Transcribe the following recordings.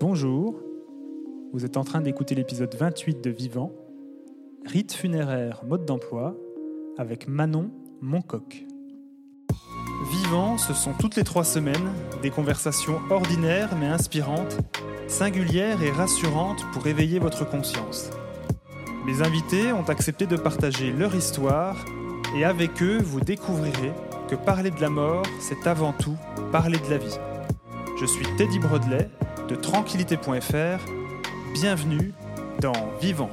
Bonjour, vous êtes en train d'écouter l'épisode 28 de Vivant, Rite funéraire, mode d'emploi, avec Manon Moncoq. Vivant, ce sont toutes les trois semaines des conversations ordinaires mais inspirantes, singulières et rassurantes pour éveiller votre conscience. Mes invités ont accepté de partager leur histoire et avec eux, vous découvrirez que parler de la mort, c'est avant tout parler de la vie. Je suis Teddy Brodelet de tranquillité.fr. Bienvenue dans Vivant.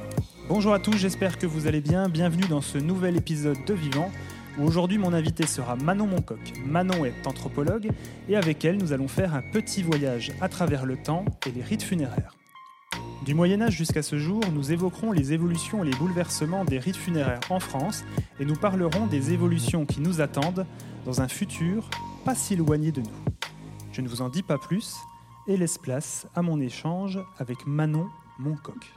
Bonjour à tous, j'espère que vous allez bien. Bienvenue dans ce nouvel épisode de Vivant où aujourd'hui mon invité sera Manon Moncoq. Manon est anthropologue et avec elle nous allons faire un petit voyage à travers le temps et les rites funéraires. Du Moyen Âge jusqu'à ce jour, nous évoquerons les évolutions et les bouleversements des rites funéraires en France et nous parlerons des évolutions qui nous attendent dans un futur pas si éloigné de nous. Je ne vous en dis pas plus et laisse place à mon échange avec Manon Moncoq.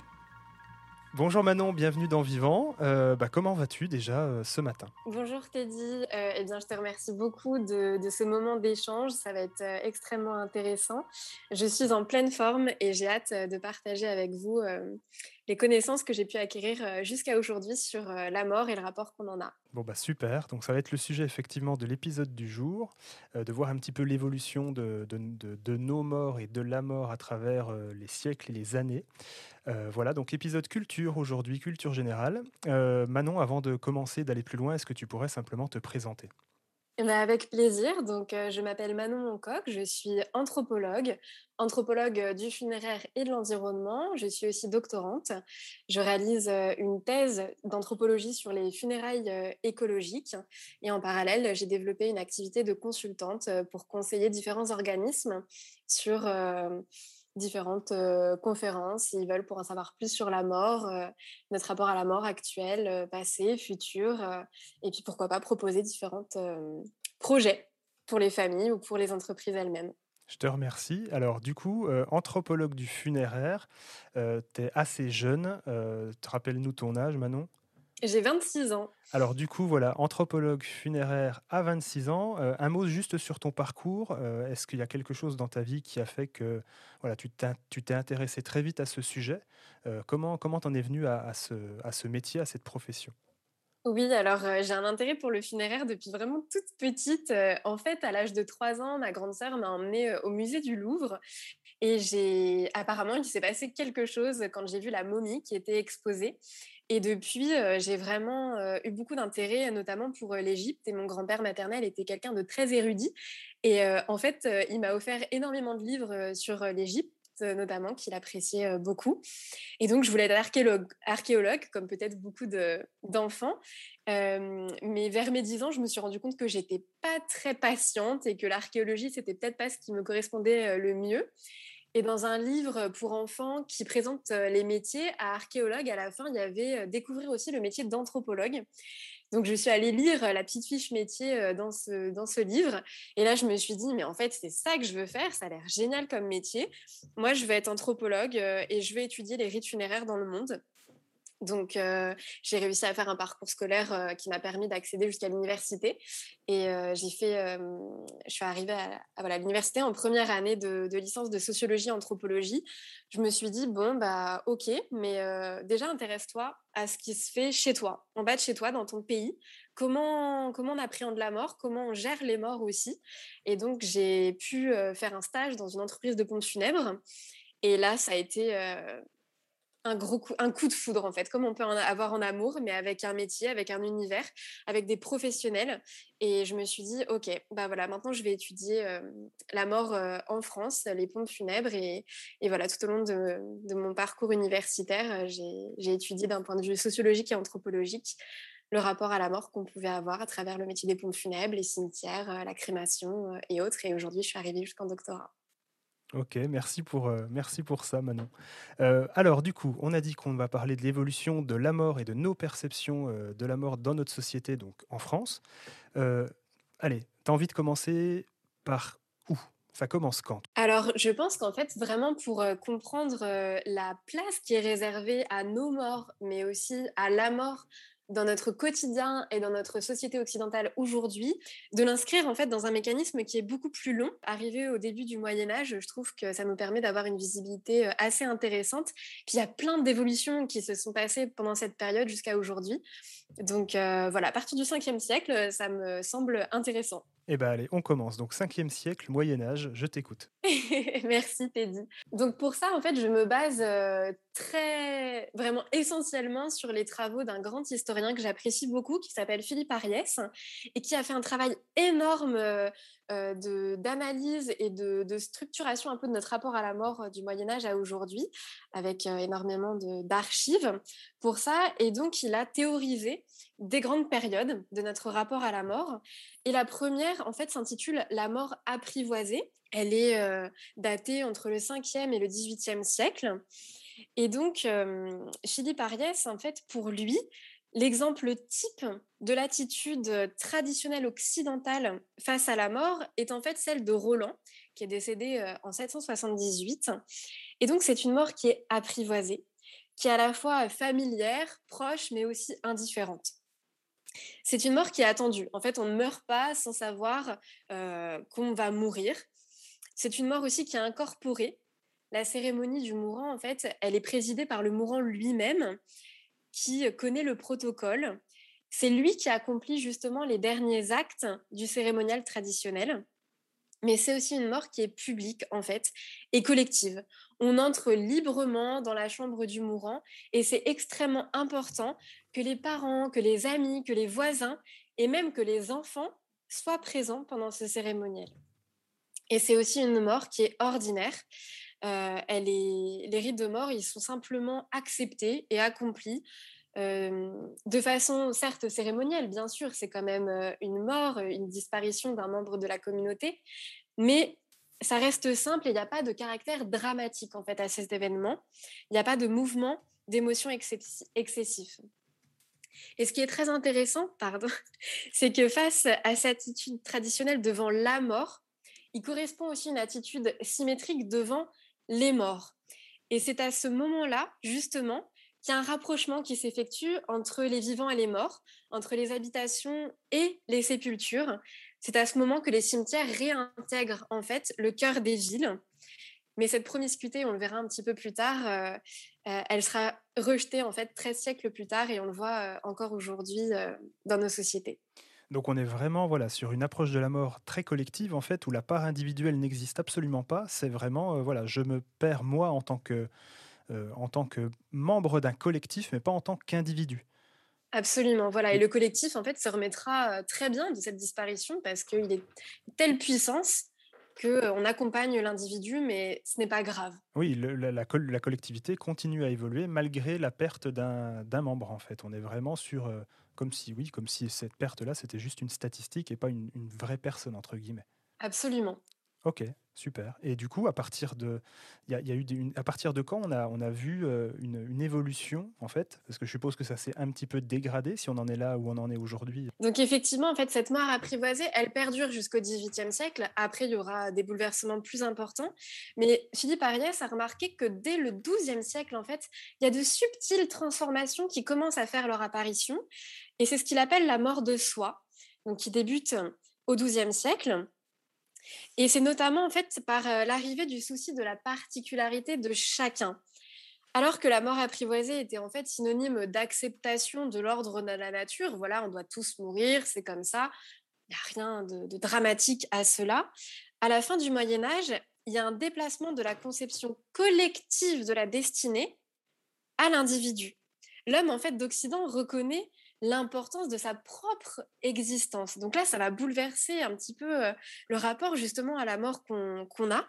Bonjour Manon, bienvenue dans Vivant. Euh, bah, comment vas-tu déjà euh, ce matin? Bonjour Teddy, euh, eh bien, je te remercie beaucoup de, de ce moment d'échange, ça va être extrêmement intéressant. Je suis en pleine forme et j'ai hâte de partager avec vous les connaissances que j'ai pu acquérir jusqu'à aujourd'hui sur la mort et le rapport qu'on en a. Bon bah super, donc ça va être le sujet effectivement de l'épisode du jour, de voir un petit peu l'évolution de, nos morts et de la mort à travers les siècles et les années. Euh, voilà, donc épisode culture aujourd'hui, culture générale. Euh, Manon, avant de commencer, d'aller plus loin, est-ce que tu pourrais simplement te présenter? Avec plaisir. Donc, euh, je m'appelle Manon Moncoq, je suis anthropologue, anthropologue du funéraire et de l'environnement. Je suis aussi doctorante. Je réalise une thèse d'anthropologie sur les funérailles écologiques. Et en parallèle, j'ai développé une activité de consultante pour conseiller différents organismes sur différentes conférences s'ils veulent pour en savoir plus sur la mort, notre rapport à la mort actuelle, passé, futur, et puis pourquoi pas proposer différents projets pour les familles ou pour les entreprises elles-mêmes. Je te remercie. Alors du coup, anthropologue du funéraire, tu es assez jeune. Rappelle-nous ton âge, Manon? J'ai 26 ans. Alors du coup, voilà, anthropologue funéraire à 26 ans. Euh, un mot juste sur ton parcours. Euh, est-ce qu'il y a quelque chose dans ta vie qui a fait que voilà, tu t'es intéressé très vite à ce sujet? Euh, Comment comment t'en es venu à, ce, à ce métier, à cette profession? Oui, alors j'ai un intérêt pour le funéraire depuis vraiment toute petite. en fait, à l'âge de 3 ans, ma grande sœur m'a emmenée au musée du Louvre et j'ai apparemment il s'est passé quelque chose quand j'ai vu la momie qui était exposée et depuis, j'ai vraiment eu beaucoup d'intérêt, notamment pour l'Égypte. Et mon grand-père maternel était quelqu'un de très érudit. Et en fait, il m'a offert énormément de livres sur l'Égypte notamment, qu'il appréciait beaucoup. Et donc, je voulais être archéologue, archéologue comme peut-être beaucoup d'enfants. mais vers mes 10 ans, je me suis rendu compte que j'étais pas très patiente et que l'archéologie, c'était peut-être pas ce qui me correspondait le mieux. Et dans un livre pour enfants qui présente les métiers à archéologue, à la fin, il y avait découvrir aussi le métier d'anthropologue. Donc, je suis allée lire la petite fiche métier dans ce, dans ce livre. Et là, je me suis dit, mais en fait, c'est ça que je veux faire. Ça a l'air génial comme métier. Moi, je vais être anthropologue et je vais étudier les rites funéraires dans le monde. Donc, j'ai réussi à faire un parcours scolaire qui m'a permis d'accéder jusqu'à l'université. Et j'ai fait, je suis arrivée à, l'université en première année de, licence de sociologie anthropologie. Je me suis dit bon bah ok, mais déjà intéresse-toi à ce qui se fait chez toi, en bas de chez toi, dans ton pays. Comment comment on appréhende la mort, comment on gère les morts aussi? Et donc j'ai pu faire un stage dans une entreprise de pompes funèbres. Et là, ça a été un gros coup, un coup de foudre en fait, comme on peut en avoir en amour, mais avec un métier, avec un univers, avec des professionnels. Et je me suis dit, ok, bah voilà, maintenant je vais étudier euh, la mort euh, en France, les pompes funèbres, et, voilà, tout au long de, de mon parcours universitaire, euh, j'ai étudié d'un point de vue sociologique et anthropologique le rapport à la mort qu'on pouvait avoir à travers le métier des pompes funèbres, les cimetières, la crémation et autres. Et aujourd'hui, je suis arrivée jusqu'en doctorat. Ok, merci pour, euh, merci pour ça, Manon. Euh, alors, du coup, on a dit qu'on va parler de l'évolution de la mort et de nos perceptions euh, de la mort dans notre société, donc en France. allez, tu as envie de commencer par où? Ça commence quand? Alors, je pense qu'en fait, vraiment pour comprendre la place qui est réservée à nos morts, mais aussi à la mort dans notre quotidien et dans notre société occidentale aujourd'hui, de l'inscrire en fait dans un mécanisme qui est beaucoup plus long. Arrivé au début du Moyen Âge, je trouve que ça nous permet d'avoir une visibilité euh, assez intéressante. Puis il y a plein d'évolutions qui se sont passées pendant cette période jusqu'à aujourd'hui. Donc euh, voilà, à partir du 5e siècle, ça me semble intéressant. Eh bien allez, on commence. Donc 5e siècle, Moyen Âge, je t'écoute. Merci Teddy. Donc pour ça, en fait, je me base euh, très, vraiment essentiellement sur les travaux d'un grand historien que j'apprécie beaucoup, qui s'appelle Philippe Ariès, et qui a fait un travail énorme euh, euh, d'analyse et de, de, structuration un peu de notre rapport à la mort du Moyen Âge à aujourd'hui, avec énormément d'archives pour ça. Et donc, il a théorisé des grandes périodes de notre rapport à la mort. Et la première, en fait, s'intitule La mort apprivoisée. Elle est euh, datée entre le 5e et le 18e siècle. Et donc, euh, Philippe Ariès, en fait, pour lui, l'exemple type de l'attitude traditionnelle occidentale face à la mort est en fait celle de Roland, qui est décédé euh, en 778. Et donc, c'est une mort qui est apprivoisée, qui est à la fois familière, proche, mais aussi indifférente. C'est une mort qui est attendue. En fait, on ne meurt pas sans savoir euh, qu'on va mourir. C'est une mort aussi qui est incorporée. La cérémonie du mourant, en fait, elle est présidée par le mourant lui-même, qui connaît le protocole. C'est lui qui accomplit justement les derniers actes du cérémonial traditionnel. Mais c'est aussi une mort qui est publique, en fait, et collective. On entre librement dans la chambre du mourant et c'est extrêmement important que les parents, que les amis, que les voisins et même que les enfants soient présents pendant ce cérémoniel. Et c'est aussi une mort qui est ordinaire. Euh, elle est... Les rites de mort, ils sont simplement acceptés et accomplis euh, de façon certes cérémonielle, bien sûr, c'est quand même euh, une mort, une disparition d'un membre de la communauté, mais ça reste simple et il n'y a pas de caractère dramatique en fait à cet événement. Il n'y a pas de mouvement d'émotion excessif. Et ce qui est très intéressant, pardon, c'est que face à cette attitude traditionnelle devant la mort, il correspond aussi une attitude symétrique devant les morts. Et c'est à ce moment-là, justement, qu'il y a un rapprochement qui s'effectue entre les vivants et les morts, entre les habitations et les sépultures. C'est à ce moment que les cimetières réintègrent en fait le cœur des villes. Mais cette promiscuité, on le verra un petit peu plus tard, euh, euh, elle sera rejetée en fait 13 siècles plus tard et on le voit euh, encore aujourd'hui dans nos sociétés. Donc on est vraiment voilà sur une approche de la mort très collective en fait où la part individuelle n'existe absolument pas. C'est vraiment voilà je me perds moi en tant que en tant que membre d'un collectif mais pas en tant qu'individu. Absolument, voilà. Et le collectif, en fait, se remettra très bien de cette disparition parce qu'il est telle puissance qu'on accompagne l'individu, mais ce n'est pas grave. Oui, la, la, collectivité continue à évoluer malgré la perte d'un membre, en fait. On est vraiment sur, euh, comme si, oui, comme si cette perte-là, c'était juste une statistique et pas une, une vraie personne, entre guillemets. Absolument. Ok, super. Et du coup, à partir de, il y, a eu à partir de quand on a, on a vu euh, une, évolution en fait, parce que je suppose que ça s'est un petit peu dégradé si on en est là où on en est aujourd'hui. Donc effectivement, en fait, cette mort apprivoisée, elle perdure jusqu'au XVIIIe siècle. Après, il y aura des bouleversements plus importants. Mais Philippe Ariès a remarqué que dès le XIIe siècle, en fait, il y a de subtiles transformations qui commencent à faire leur apparition, et c'est ce qu'il appelle la mort de soi, donc qui débute au XIIe siècle. Et c'est notamment en fait par euh, l'arrivée du souci de la particularité de chacun. Alors que la mort apprivoisée était en fait synonyme d'acceptation de l'ordre de la nature, voilà, on doit tous mourir, c'est comme ça, il n'y a rien de, de, dramatique à cela. À la fin du Moyen Âge, il y a un déplacement de la conception collective de la destinée à l'individu. L'homme en fait d'Occident reconnaît l'importance de sa propre existence. Donc là, ça va bouleverser un petit peu euh, le rapport justement à la mort qu'on a.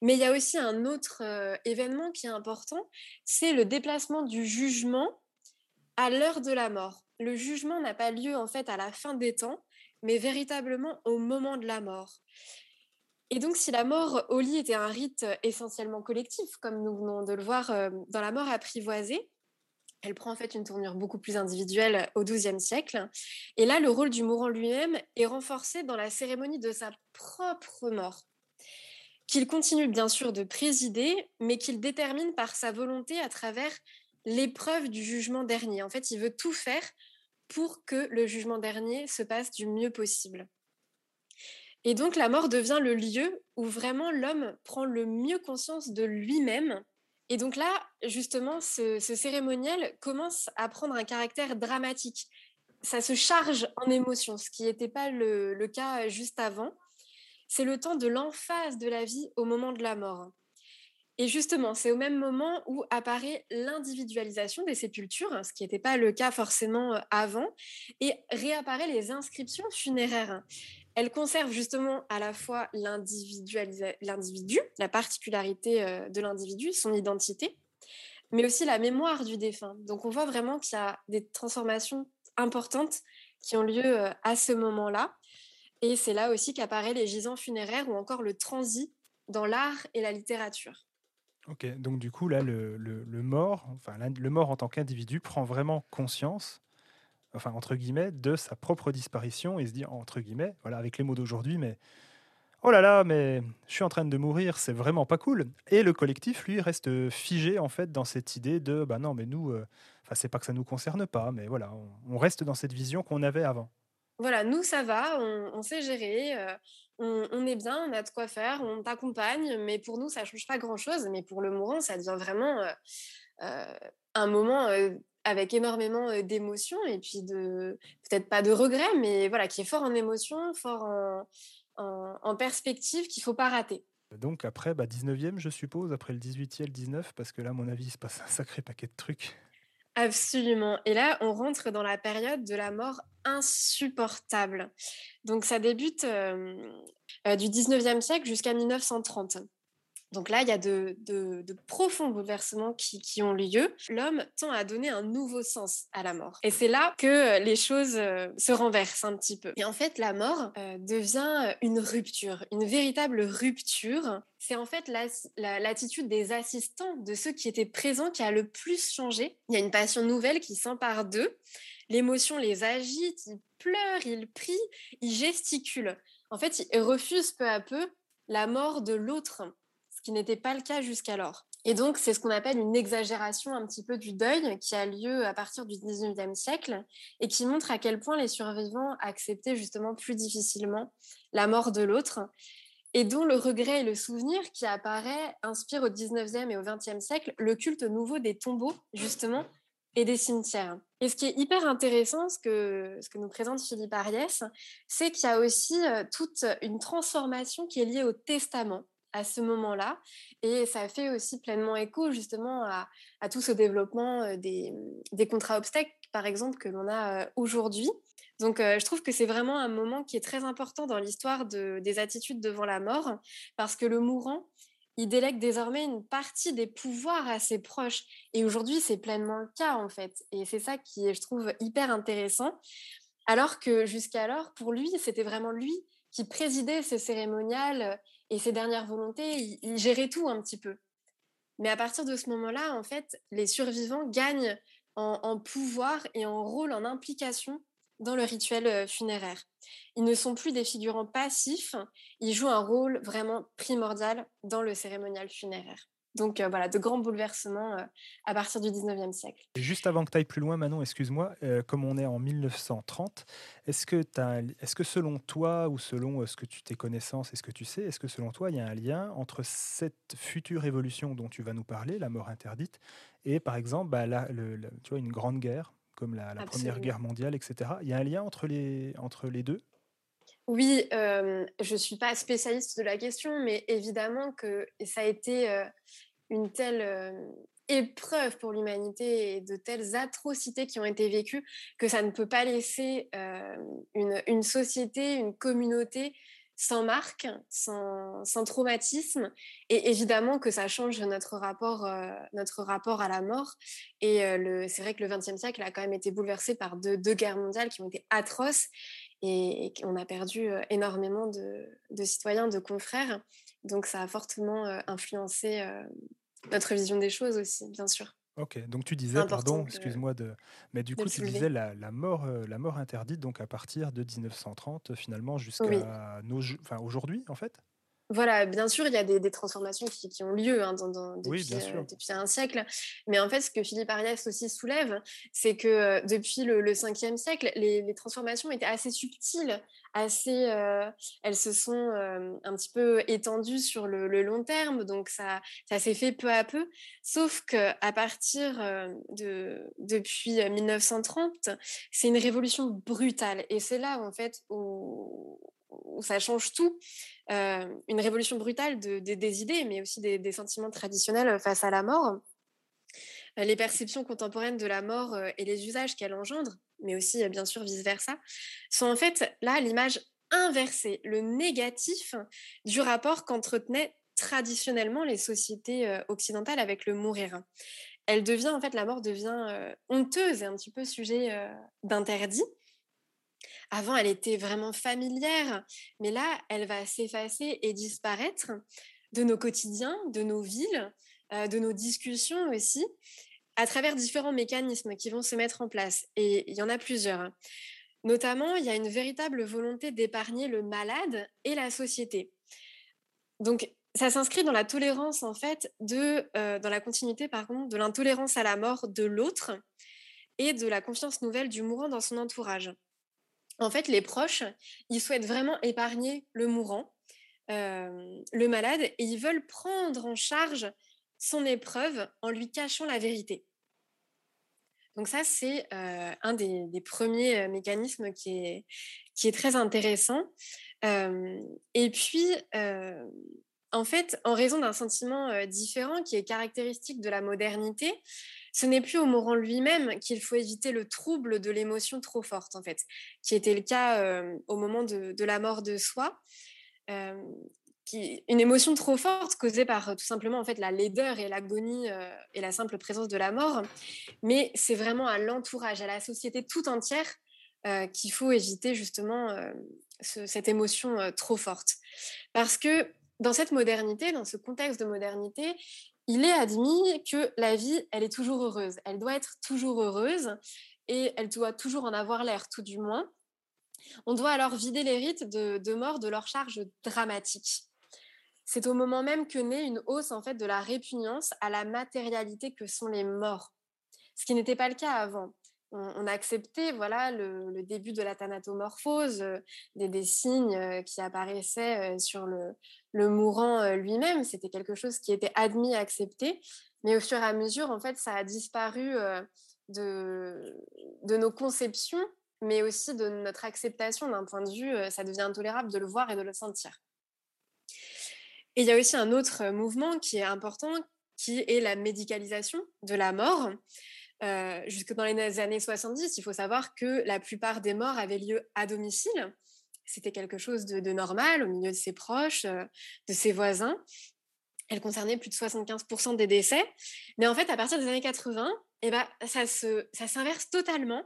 Mais il y a aussi un autre euh, événement qui est important, c'est le déplacement du jugement à l'heure de la mort. Le jugement n'a pas lieu en fait à la fin des temps, mais véritablement au moment de la mort. Et donc, si la mort au lit était un rite essentiellement collectif, comme nous venons de le voir euh, dans la mort apprivoisée, elle prend en fait une tournure beaucoup plus individuelle au XIIe siècle. Et là, le rôle du mourant lui-même est renforcé dans la cérémonie de sa propre mort, qu'il continue bien sûr de présider, mais qu'il détermine par sa volonté à travers l'épreuve du jugement dernier. En fait, il veut tout faire pour que le jugement dernier se passe du mieux possible. Et donc la mort devient le lieu où vraiment l'homme prend le mieux conscience de lui-même. Et donc là, justement, ce, cérémonial commence à prendre un caractère dramatique. Ça se charge en émotions, ce qui n'était pas le cas juste avant. C'est le temps de l'emphase de la vie au moment de la mort. Et justement, c'est au même moment où apparaît l'individualisation des sépultures, ce qui n'était pas le cas forcément avant, et réapparaît les inscriptions funéraires. Elles conservent justement à la fois l'individu, la particularité de l'individu, son identité, mais aussi la mémoire du défunt. Donc on voit vraiment qu'il y a des transformations importantes qui ont lieu à ce moment-là. Et c'est là aussi qu'apparaît les gisants funéraires ou encore le transit dans l'art et la littérature. Ok, donc du coup, là, le, mort, enfin, le mort en tant qu'individu prend vraiment conscience, enfin, entre guillemets, de sa propre disparition et se dit, entre guillemets, voilà, avec les mots d'aujourd'hui, mais oh là là, mais je suis en train de mourir, c'est vraiment pas cool. Et le collectif, lui, reste figé, en fait, dans cette idée de, bah non, mais nous, euh, c'est pas que ça nous concerne pas, mais voilà, on reste dans cette vision qu'on avait avant voilà, nous, ça va, on, sait gérer, euh, on, est bien, on a de quoi faire, on t'accompagne, mais pour nous, ça change pas grand-chose. Mais pour le mourant, ça devient vraiment euh, euh, un moment avec énormément d'émotions et puis de, peut-être pas de regrets, mais voilà, qui est fort en émotion, fort en, perspective, qu'il ne faut pas rater. Donc après, bah, 19e, je suppose, après le 18e, le 19, parce que là, à mon avis, il se passe un sacré paquet de trucs. Absolument. Et là, on rentre dans la période de la mort insupportable. Donc, ça débute euh, euh, du 19e siècle jusqu'à 1930. Donc là, il y a de, profonds bouleversements qui, ont lieu. L'homme tend à donner un nouveau sens à la mort. Et c'est là que les choses euh, se renversent un petit peu. Et en fait, la mort euh, devient une rupture, une véritable rupture. C'est en fait l'attitude des assistants, de ceux qui étaient présents, qui a le plus changé. Il y a une passion nouvelle qui s'empare d'eux. L'émotion les agite, ils pleurent, ils prient, ils gesticulent. En fait, ils refusent peu à peu la mort de l'autre ce qui n'était pas le cas jusqu'alors. Et donc, c'est ce qu'on appelle une exagération un petit peu du deuil qui a lieu à partir du 19e siècle et qui montre à quel point les survivants acceptaient justement plus difficilement la mort de l'autre et dont le regret et le souvenir qui apparaît inspire au 19e et au 20e siècle le culte nouveau des tombeaux, justement, et des cimetières. Et ce qui est hyper intéressant, ce que, ce que nous présente Philippe Ariès, c'est qu'il y a aussi euh, toute une transformation qui est liée au testament à ce moment-là. Et ça fait aussi pleinement écho justement à, tout ce développement des, contrats obstacles, par exemple, que l'on a aujourd'hui. Donc, je trouve que c'est vraiment un moment qui est très important dans l'histoire de, des attitudes devant la mort, parce que le mourant, il délègue désormais une partie des pouvoirs à ses proches. Et aujourd'hui, c'est pleinement le cas, en fait. Et c'est ça qui est, je trouve, hyper intéressant. Alors que jusqu'alors, pour lui, c'était vraiment lui qui présidait ce cérémonial et ses dernières volontés, il, gérait tout un petit peu. Mais à partir de ce moment-là, en fait, les survivants gagnent en, pouvoir et en rôle, en implication dans le rituel euh, funéraire. Ils ne sont plus des figurants passifs, ils jouent un rôle vraiment primordial dans le cérémonial funéraire. Donc euh, voilà, de grands bouleversements euh, à partir du 19e siècle. juste avant que tu ailles plus loin, Manon, excuse-moi, euh, comme on est en 1930, est-ce que, est que selon toi, ou selon ce que tu tes connaissances et ce que tu sais, est-ce que selon toi, il y a un lien entre cette future évolution dont tu vas nous parler, la mort interdite, et par exemple, bah, tu vois, une grande guerre, comme la, la Première Guerre mondiale, etc. Il y a un lien entre les, entre les deux? Oui, je ne suis pas spécialiste de la question, mais évidemment que ça a été une telle épreuve pour l'humanité et de telles atrocités qui ont été vécues que ça ne peut pas laisser une, société, une communauté sans marque, sans, traumatisme, et évidemment que ça change notre rapport, notre rapport à la mort. Et c'est vrai que le XXe siècle a quand même été bouleversé par deux guerres mondiales qui ont été atroces, et, on a perdu énormément de, citoyens, de confrères. Donc ça a fortement influencé notre vision des choses aussi, bien sûr. Ok, donc tu disais, pardon, excuse-moi de, mais du coup tu disais la, mort, la mort interdite, donc à partir de 1930 finalement jusqu'à nos, enfin aujourd'hui en fait? Voilà, bien sûr, il y a des, transformations qui, ont lieu hein, depuis, un siècle. Mais en fait, ce que Philippe Arias aussi soulève, c'est que depuis le, 5e siècle, les, transformations étaient assez subtiles, assez, elles se sont un petit peu étendues sur le, long terme, donc ça, ça s'est fait peu à peu. Sauf qu'à partir de depuis 1930, c'est une révolution brutale, et c'est là en fait où ça change tout. une révolution brutale de, des idées, mais aussi des, sentiments traditionnels face à la mort. Les perceptions contemporaines de la mort et les usages qu'elle engendre, mais aussi bien sûr vice-versa, sont en fait là l'image inversée, le négatif du rapport qu'entretenaient traditionnellement les sociétés occidentales avec le mourir. Elle devient en fait, la mort devient honteuse et un petit peu sujet d'interdit. Avant, elle était vraiment familière, mais là, elle va s'effacer et disparaître de nos quotidiens, de nos villes, euh, de nos discussions aussi, à travers différents mécanismes qui vont se mettre en place. Et il y en a plusieurs. Notamment, il y a une véritable volonté d'épargner le malade et la société. Donc, ça s'inscrit dans la tolérance, en fait, de, euh, dans la continuité, pardon, de l'intolérance à la mort de l'autre et de la confiance nouvelle du mourant dans son entourage en fait, les proches, ils souhaitent vraiment épargner le mourant, euh, le malade, et ils veulent prendre en charge son épreuve en lui cachant la vérité. Donc ça, c'est euh, un des, premiers euh, mécanismes qui est, qui est très intéressant. et puis, en fait, en raison d'un sentiment différent qui est caractéristique de la modernité, ce n'est plus au mourant lui-même qu'il faut éviter le trouble de l'émotion trop forte, en fait, qui était le cas au moment de, la mort de soi. Qui, une émotion trop forte causée par tout simplement en fait la laideur et l'agonie et la simple présence de la mort, mais c'est vraiment à l'entourage, à la société tout entière qu'il faut éviter justement cette émotion trop forte. Parce que dans cette modernité, dans ce contexte de modernité, il est admis que la vie, elle est toujours heureuse. Elle doit être toujours heureuse et elle doit toujours en avoir l'air, tout du moins. On doit alors vider les rites de, mort de leur charge dramatique. C'est au moment même que naît une hausse en fait de la répugnance à la matérialité que sont les morts, ce qui n'était pas le cas avant on, a accepté voilà le, début de la thanatomorphose, euh, des, signes euh, qui apparaissaient euh, sur le, mourant lui-même. C'était quelque chose qui était admis, accepté, mais au fur et à mesure, en fait, ça a disparu de, de nos conceptions, mais aussi de notre acceptation d'un point de vue. ça devient intolérable de le voir et de le sentir. Et il y a aussi un autre mouvement qui est important, qui est la médicalisation de la mort. Euh, jusque dans les années 70, il faut savoir que la plupart des morts avaient lieu à domicile. C'était quelque chose de, normal au milieu de ses proches, euh, de ses voisins. Elle concernait plus de 75% des décès. Mais en fait, à partir des années 80, eh ben, ça, ça s'inverse totalement.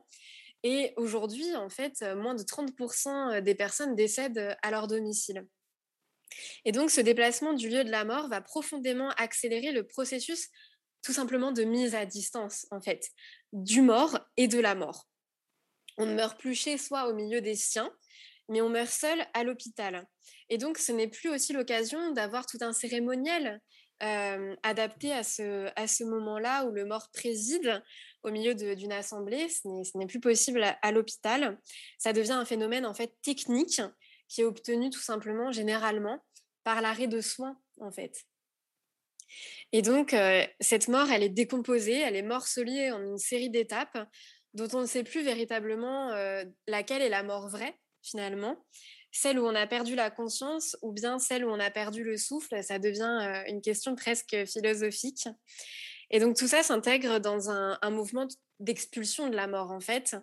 Et aujourd'hui, en fait, moins de 30% des personnes décèdent à leur domicile. Et donc, ce déplacement du lieu de la mort va profondément accélérer le processus tout simplement de mise à distance, en fait, du mort et de la mort. On ne meurt plus chez soi au milieu des siens, mais on meurt seul à l'hôpital. Et donc, ce n'est plus aussi l'occasion d'avoir tout un cérémoniel euh, adapté à ce, à ce moment-là où le mort préside au milieu d'une assemblée. Ce n'est plus possible à, à l'hôpital. Ça devient un phénomène en fait technique qui est obtenu tout simplement, généralement, par l'arrêt de soins, en fait. Et donc, euh, cette mort, elle est décomposée, elle est morcelée en une série d'étapes dont on ne sait plus véritablement euh, laquelle est la mort vraie, finalement. Celle où on a perdu la conscience ou bien celle où on a perdu le souffle, ça devient euh, une question presque philosophique. Et donc, tout ça s'intègre dans un, un mouvement d'expulsion de la mort, en fait.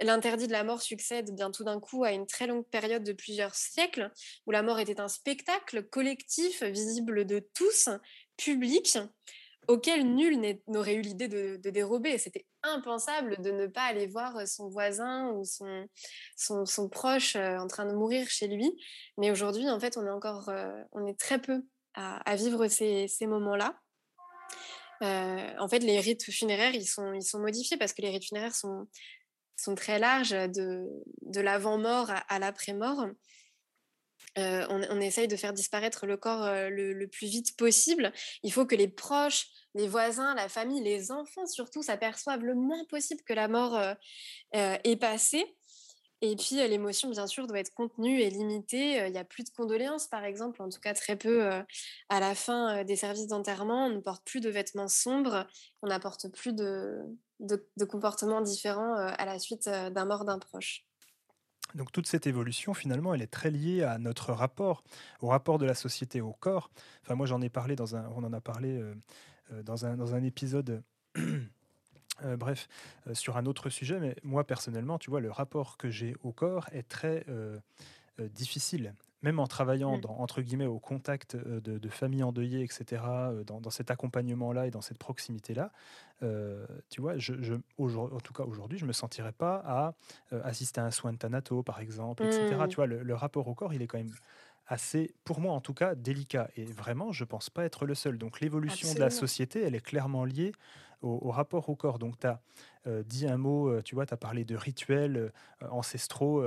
L'interdit de la mort succède bien tout d'un coup à une très longue période de plusieurs siècles où la mort était un spectacle collectif, visible de tous, public, auquel nul n'aurait eu l'idée de, dérober. C'était impensable de ne pas aller voir son voisin ou son, proche euh, en train de mourir chez lui. Mais aujourd'hui, en fait, on est encore, euh, on est très peu à, vivre ces, moments-là. Euh, en fait, les rites funéraires, ils sont, ils sont modifiés parce que les rites funéraires sont, sont très larges, de, de l'avant-mort à, l'après-mort. on, essaye de faire disparaître le corps le, plus vite possible. Il faut que les proches, les voisins, la famille, les enfants surtout s'aperçoivent le moins possible que la mort est passée. Et puis l'émotion, bien sûr, doit être contenue et limitée. Il n'y a plus de condoléances, par exemple, en tout cas très peu à la fin des services d'enterrement. On ne porte plus de vêtements sombres, on n'apporte plus de, de, comportements différents à la suite d'un mort d'un proche. Donc toute cette évolution, finalement, elle est très liée à notre rapport, au rapport de la société au corps. Enfin, moi, j'en ai parlé dans un, on en a parlé dans, un, dans un épisode euh, bref, euh, sur un autre sujet, mais moi personnellement, tu vois, le rapport que j'ai au corps est très euh, difficile. Même en travaillant, mmh. entre guillemets, au contact de, familles endeuillées, etc., dans, cet accompagnement-là et dans cette proximité-là, tu vois, je, en tout cas aujourd'hui, je ne me sentirais pas à assister à un soin de Thanato, par exemple, etc. Mmh. Tu vois, le, rapport au corps, il est quand même assez, pour moi en tout cas, délicat. Et vraiment, je pense pas être le seul. Donc l'évolution de la société, elle est clairement liée au, rapport au corps. Donc, tu as euh, dit un mot, euh, tu vois, tu as parlé de rituels euh, ancestraux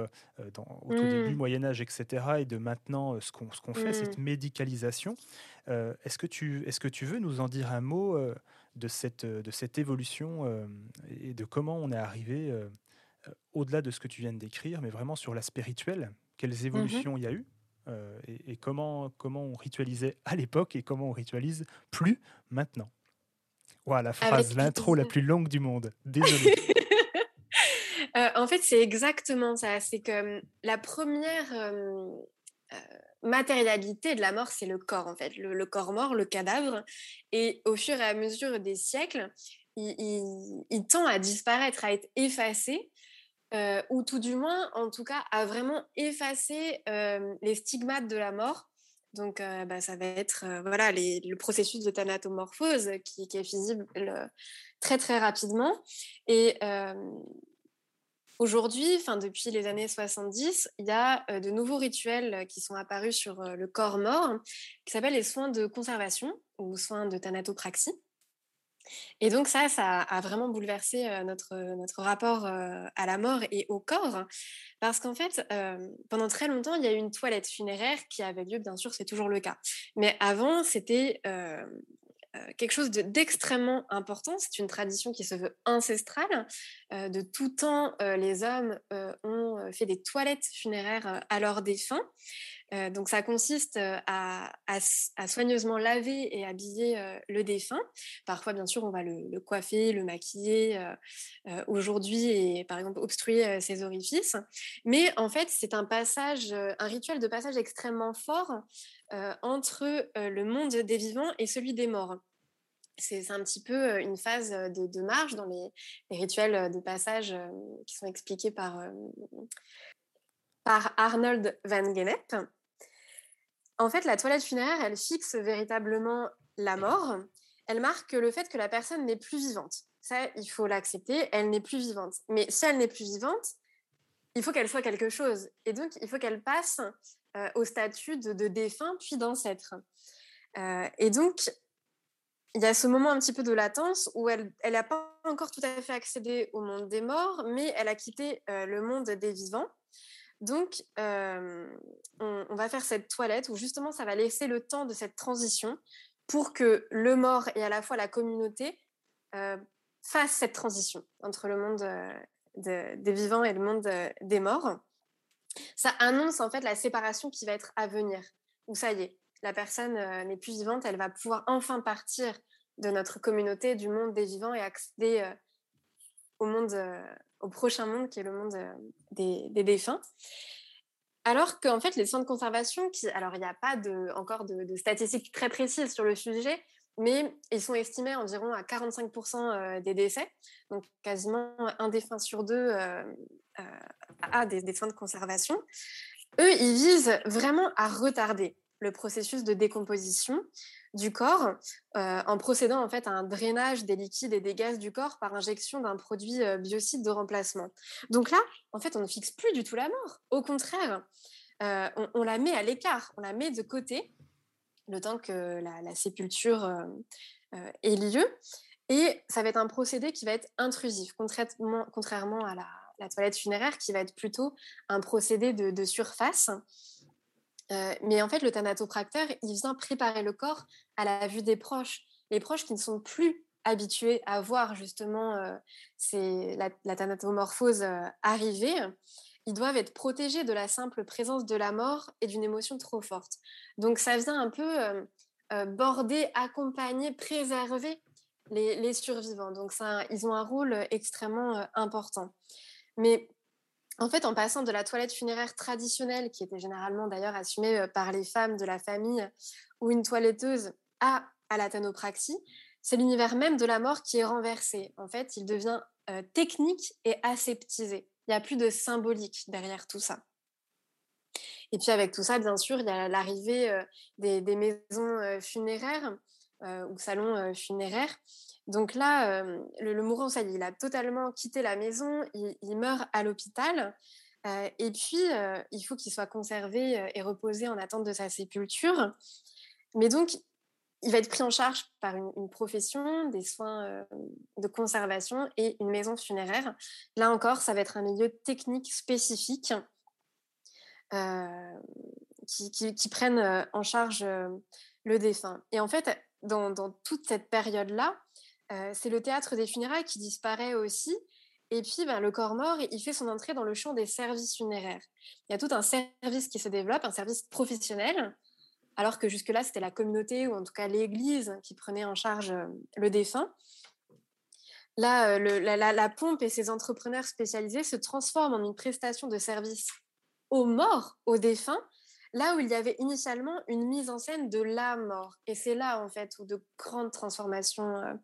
dans, au tout début, mmh. Moyen-Âge, etc. Et de maintenant, ce qu'on qu'on fait, cette mmh. médicalisation. est-ce, que tu, est-ce que tu veux nous en dire un mot de, cette, de cette évolution et de comment on est arrivé au-delà de ce que tu viens de décrire, mais vraiment sur l'aspect rituel? Quelles mmh évolutions il y a eu et, et, comment, comment on ritualisait à l'époque et comment on ritualise plus maintenant? La phrase, l'intro la plus longue du monde. Désolée. Euh, en fait, c'est exactement ça. C'est que la première euh, euh, matérialité de la mort, c'est le corps, en fait. Le, corps mort, le cadavre. Et au fur et à mesure des siècles, il, tend à disparaître, à être effacé. ou tout du moins, en tout cas, à vraiment effacer les stigmates de la mort donc, bah, ça va être voilà, le processus de thanatomorphose qui, est visible très très rapidement. Et aujourd'hui, depuis les années 70, il y a de nouveaux rituels qui sont apparus sur le corps mort qui s'appellent les soins de conservation ou soins de thanatopraxie. Et donc ça, ça a vraiment bouleversé notre, notre rapport à la mort et au corps, parce qu'en fait, pendant très longtemps, il y a eu une toilette funéraire qui avait lieu, bien sûr, c'est toujours le cas. Mais avant, c'était quelque chose d'extrêmement important. C'est une tradition qui se veut ancestrale. de tout temps, les hommes ont fait des toilettes funéraires à leurs défunts. Euh, donc ça consiste à, soigneusement laver et habiller le défunt. Parfois, bien sûr, on va le, coiffer, le maquiller aujourd'hui et par exemple obstruer ses orifices. Mais en fait, c'est un passage, un rituel de passage extrêmement fort entre le monde des vivants et celui des morts c'est un petit peu une phase de, marche dans les, rituels de passage qui sont expliqués par, par Arnold van Gennep. En fait, la toilette funéraire, elle fixe véritablement la mort. Elle marque le fait que la personne n'est plus vivante. Ça, il faut l'accepter, elle n'est plus vivante. Mais si elle n'est plus vivante, il faut qu'elle soit quelque chose. Et donc, il faut qu'elle passe euh, au statut de, défunt puis d'ancêtre. Euh, et donc, il y a ce moment un petit peu de latence où elle n'a pas encore tout à fait accédé au monde des morts, mais elle a quitté euh, le monde des vivants. Donc, on, va faire cette toilette où justement, ça va laisser le temps de cette transition pour que le mort et à la fois la communauté fassent cette transition entre le monde des vivants et le monde des morts. Ça annonce en fait la séparation qui va être à venir, où ça y est, la personne n'est plus vivante, elle va pouvoir enfin partir de notre communauté, du monde des vivants et accéder au monde au prochain monde qui est le monde euh, des, défunts. Alors qu'en fait, les soins de conservation, alors il n'y a pas de, encore de, statistiques très précises sur le sujet, mais ils sont estimés environ à 45% euh, des décès, donc quasiment un défunt sur deux euh, a des, des, soins de conservation. Eux, ils visent vraiment à retarder le processus de décomposition du corps euh, en procédant en fait à un drainage des liquides et des gaz du corps par injection d'un produit euh, biocide de remplacement. Donc là, en fait, on ne fixe plus du tout la mort. Au contraire, euh, on, la met à l'écart, on la met de côté le temps que la, sépulture ait lieu. Et ça va être un procédé qui va être intrusif, contrairement, contrairement à la, toilette funéraire qui va être plutôt un procédé de surface mais en fait, le thanatopracteur, il vient préparer le corps à la vue des proches. Les proches qui ne sont plus habitués à voir justement la, la, thanatomorphose arriver, ils doivent être protégés de la simple présence de la mort et d'une émotion trop forte. Donc ça vient un peu border, accompagner, préserver les, survivants. Donc ça, ils ont un rôle extrêmement important. Mais en fait, en passant de la toilette funéraire traditionnelle, qui était généralement d'ailleurs assumée par les femmes de la famille, ou une toiletteuse, à, à la thanopraxie, c'est l'univers même de la mort qui est renversé. En fait, il devient technique et aseptisé. Il n'y a plus de symbolique derrière tout ça. Et puis avec tout ça, bien sûr, il y a l'arrivée des, maisons funéraires ou salons funéraires. Donc là, le, mourant, ça il a totalement quitté la maison, il, meurt à l'hôpital. et puis, il faut qu'il soit conservé et reposé en attente de sa sépulture. Mais donc, il va être pris en charge par une, profession, des soins euh, de conservation et une maison funéraire. Là encore, ça va être un milieu technique spécifique euh, qui, prennent euh, en charge le défunt. Et en fait, dans, toute cette période-là, c'est le théâtre des funérailles qui disparaît aussi. Et puis, ben, le corps mort, il fait son entrée dans le champ des services funéraires. Il y a tout un service qui se développe, un service professionnel, alors que jusque-là, c'était la communauté ou en tout cas l'Église qui prenait en charge euh, le défunt. Là, euh, la, pompe et ses entrepreneurs spécialisés se transforment en une prestation de service aux morts, aux défunts, là où il y avait initialement une mise en scène de la mort. Et c'est là, en fait, où de grandes transformations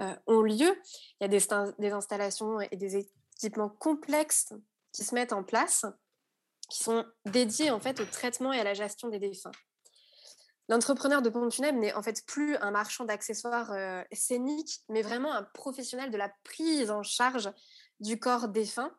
euh, ont lieu. Il y a des, installations et des équipements complexes qui se mettent en place, qui sont dédiés, en fait, au traitement et à la gestion des défunts. L'entrepreneur de pompe funèbre n'est en fait plus un marchand d'accessoires euh, scéniques, mais vraiment un professionnel de la prise en charge du corps défunt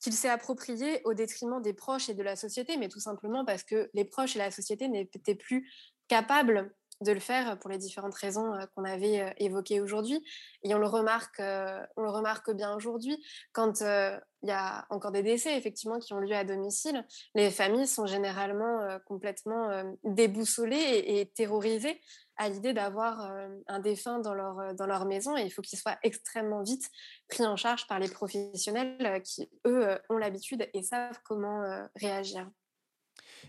qu'il s'est approprié au détriment des proches et de la société, mais tout simplement parce que les proches et la société n'étaient plus capables de le faire pour les différentes raisons euh, qu'on avait euh, évoquées aujourd'hui. Et on le remarque, euh, on le remarque bien aujourd'hui quand il y a encore des décès effectivement qui ont lieu à domicile. Les familles sont généralement complètement déboussolées et, terrorisées à l'idée d'avoir un défunt dans leur, dans leur maison et il faut qu'il soit extrêmement vite pris en charge par les professionnels qui, eux, ont l'habitude et savent comment réagir.